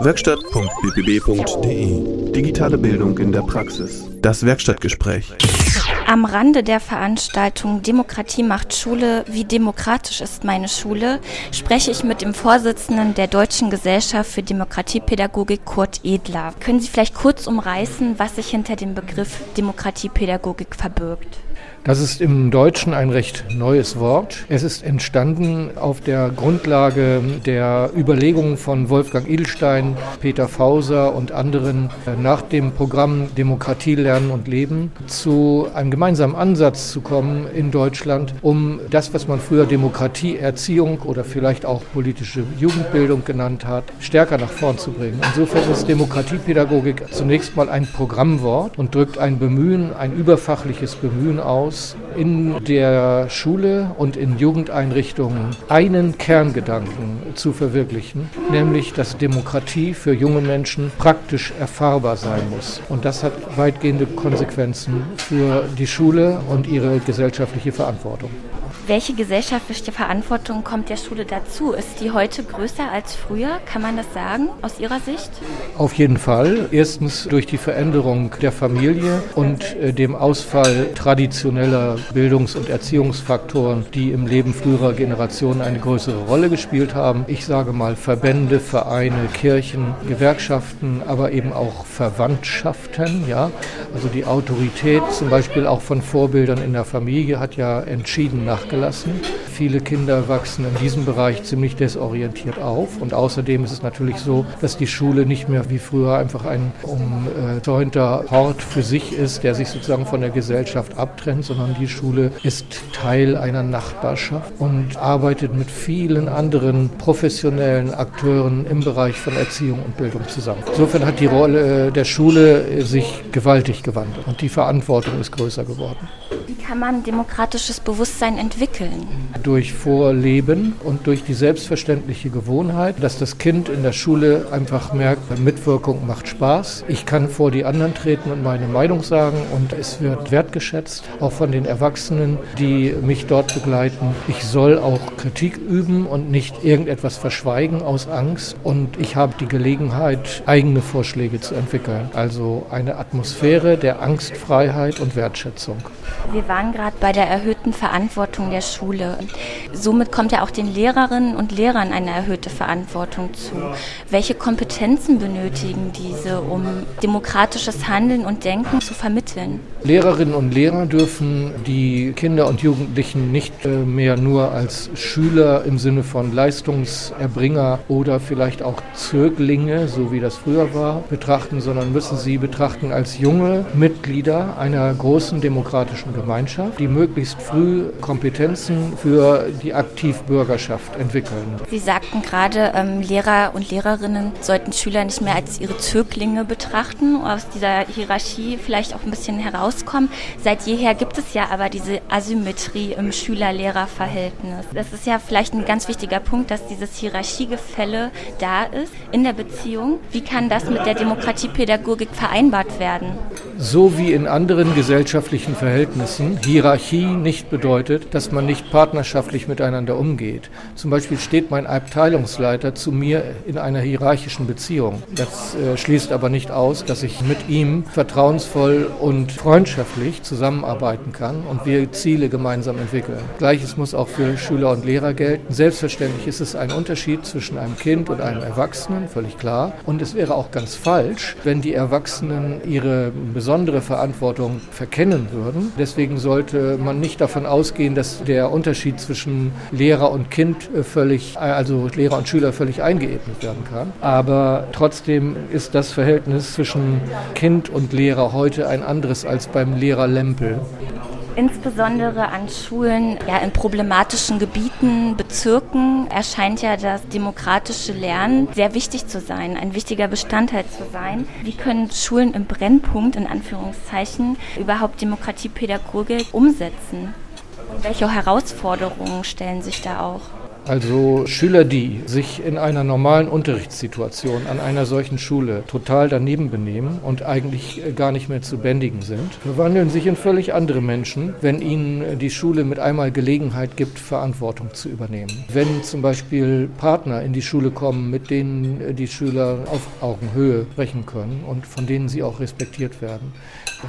Werkstatt.bbb.de Digitale Bildung in der Praxis. Das Werkstattgespräch. Am Rande der Veranstaltung Demokratie macht Schule, wie demokratisch ist meine Schule, spreche ich mit dem Vorsitzenden der Deutschen Gesellschaft für Demokratiepädagogik, Kurt Edler. Können Sie vielleicht kurz umreißen, was sich hinter dem Begriff Demokratiepädagogik verbirgt? Das ist im Deutschen ein recht neues Wort. Es ist entstanden auf der Grundlage der Überlegungen von Wolfgang Edelstein, Peter Fauser und anderen nach dem Programm Demokratie lernen und leben zu einem gemeinsamen Ansatz zu kommen in Deutschland, um das, was man früher Demokratieerziehung oder vielleicht auch politische Jugendbildung genannt hat, stärker nach vorn zu bringen. Insofern ist Demokratiepädagogik zunächst mal ein Programmwort und drückt ein Bemühen, ein überfachliches Bemühen aus, aus, in der Schule und in Jugendeinrichtungen einen Kerngedanken zu verwirklichen, nämlich dass Demokratie für junge Menschen praktisch erfahrbar sein muss. Und das hat weitgehende Konsequenzen für die Schule und ihre gesellschaftliche Verantwortung. Welche gesellschaftliche Verantwortung kommt der Schule dazu? Ist die heute größer als früher? Kann man das sagen aus Ihrer Sicht? Auf jeden Fall. Erstens durch die Veränderung der Familie und äh, dem Ausfall traditioneller Bildungs- und Erziehungsfaktoren, die im Leben früherer Generationen eine größere Rolle gespielt haben. Ich sage mal Verbände, Vereine, Kirchen, Gewerkschaften, aber eben auch Verwandtschaften. Ja? Also die Autorität zum Beispiel auch von Vorbildern in der Familie hat ja entschieden nachgelassen gelassen. Viele Kinder wachsen in diesem Bereich ziemlich desorientiert auf. Und außerdem ist es natürlich so, dass die Schule nicht mehr wie früher einfach ein umzäunter Hort für sich ist, der sich sozusagen von der Gesellschaft abtrennt, sondern die Schule ist Teil einer Nachbarschaft und arbeitet mit vielen anderen professionellen Akteuren im Bereich von Erziehung und Bildung zusammen. Insofern hat die Rolle der Schule sich gewaltig gewandelt und die Verantwortung ist größer geworden. Wie kann man demokratisches Bewusstsein entwickeln? Durch Vorleben und durch die selbstverständliche Gewohnheit, dass das Kind in der Schule einfach merkt, Mitwirkung macht Spaß. Ich kann vor die anderen treten und meine Meinung sagen und es wird wertgeschätzt, auch von den Erwachsenen, die mich dort begleiten. Ich soll auch Kritik üben und nicht irgendetwas verschweigen aus Angst und ich habe die Gelegenheit, eigene Vorschläge zu entwickeln. Also eine Atmosphäre der Angstfreiheit und Wertschätzung. Wir waren gerade bei der erhöhten Verantwortung der Schule. Somit kommt ja auch den Lehrerinnen und Lehrern eine erhöhte Verantwortung zu. Welche Kompetenzen benötigen diese, um demokratisches Handeln und Denken zu vermitteln? Lehrerinnen und Lehrer dürfen die Kinder und Jugendlichen nicht äh, mehr nur als Schüler im Sinne von Leistungserbringer oder vielleicht auch Zöglinge, so wie das früher war, betrachten, sondern müssen sie betrachten als junge Mitglieder einer großen demokratischen Gemeinschaft. Gemeinschaft, die möglichst früh Kompetenzen für die Aktivbürgerschaft entwickeln. Sie sagten gerade, ähm, Lehrer und Lehrerinnen sollten Schüler nicht mehr als ihre Zöglinge betrachten, aus dieser Hierarchie vielleicht auch ein bisschen herauskommen. Seit jeher gibt es ja aber diese Asymmetrie im Schüler-Lehrer-Verhältnis. Das ist ja vielleicht ein ganz wichtiger Punkt, dass dieses Hierarchiegefälle da ist in der Beziehung. Wie kann das mit der Demokratiepädagogik vereinbart werden? So wie in anderen gesellschaftlichen Verhältnissen Hierarchie nicht bedeutet, dass man nicht partnerschaftlich miteinander umgeht. Zum Beispiel steht mein Abteilungsleiter zu mir in einer hierarchischen Beziehung. Das äh, schließt aber nicht aus, dass ich mit ihm vertrauensvoll und freundschaftlich zusammenarbeiten kann und wir Ziele gemeinsam entwickeln. Gleiches muss auch für Schüler und Lehrer gelten. Selbstverständlich ist es ein Unterschied zwischen einem Kind und einem Erwachsenen, völlig klar. Und es wäre auch ganz falsch, wenn die Erwachsenen ihre besondere Verantwortung verkennen würden. Deswegen sollte man nicht davon ausgehen, dass der Unterschied zwischen Lehrer und Kind völlig, also Lehrer und Schüler völlig eingeebnet werden kann. Aber trotzdem ist das Verhältnis zwischen Kind und Lehrer heute ein anderes als beim Lehrer Lempel insbesondere an Schulen ja, in problematischen Gebieten, Bezirken erscheint ja das demokratische Lernen sehr wichtig zu sein, ein wichtiger Bestandteil zu sein. Wie können Schulen im Brennpunkt in Anführungszeichen überhaupt Demokratiepädagogik umsetzen? Und welche Herausforderungen stellen sich da auch? Also Schüler, die sich in einer normalen Unterrichtssituation an einer solchen Schule total daneben benehmen und eigentlich gar nicht mehr zu bändigen sind, verwandeln sich in völlig andere Menschen, wenn ihnen die Schule mit einmal Gelegenheit gibt, Verantwortung zu übernehmen. Wenn zum Beispiel Partner in die Schule kommen, mit denen die Schüler auf Augenhöhe sprechen können und von denen sie auch respektiert werden.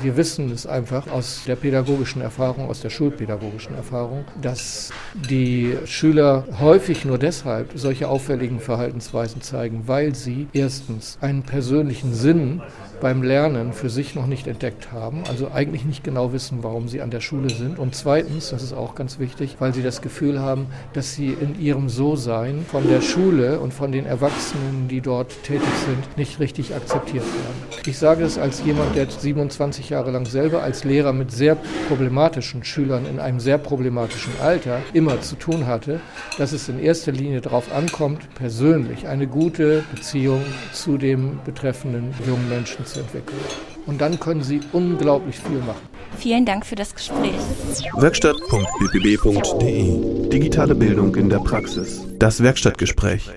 Wir wissen es einfach aus der pädagogischen Erfahrung, aus der schulpädagogischen Erfahrung, dass die Schüler häufig nur deshalb solche auffälligen Verhaltensweisen zeigen, weil sie erstens einen persönlichen Sinn beim Lernen für sich noch nicht entdeckt haben, also eigentlich nicht genau wissen, warum sie an der Schule sind. Und zweitens, das ist auch ganz wichtig, weil sie das Gefühl haben, dass sie in ihrem So-Sein von der Schule und von den Erwachsenen, die dort tätig sind, nicht richtig akzeptiert werden. Ich sage es als jemand, der 27 Jahre lang selber als Lehrer mit sehr problematischen Schülern in einem sehr problematischen Alter immer zu tun hatte, dass es in erster Linie darauf ankommt, persönlich eine gute Beziehung zu dem betreffenden jungen Menschen zu entwickeln. Und dann können Sie unglaublich viel machen. Vielen Dank für das Gespräch. Werkstatt.bbb.de Digitale Bildung in der Praxis. Das Werkstattgespräch.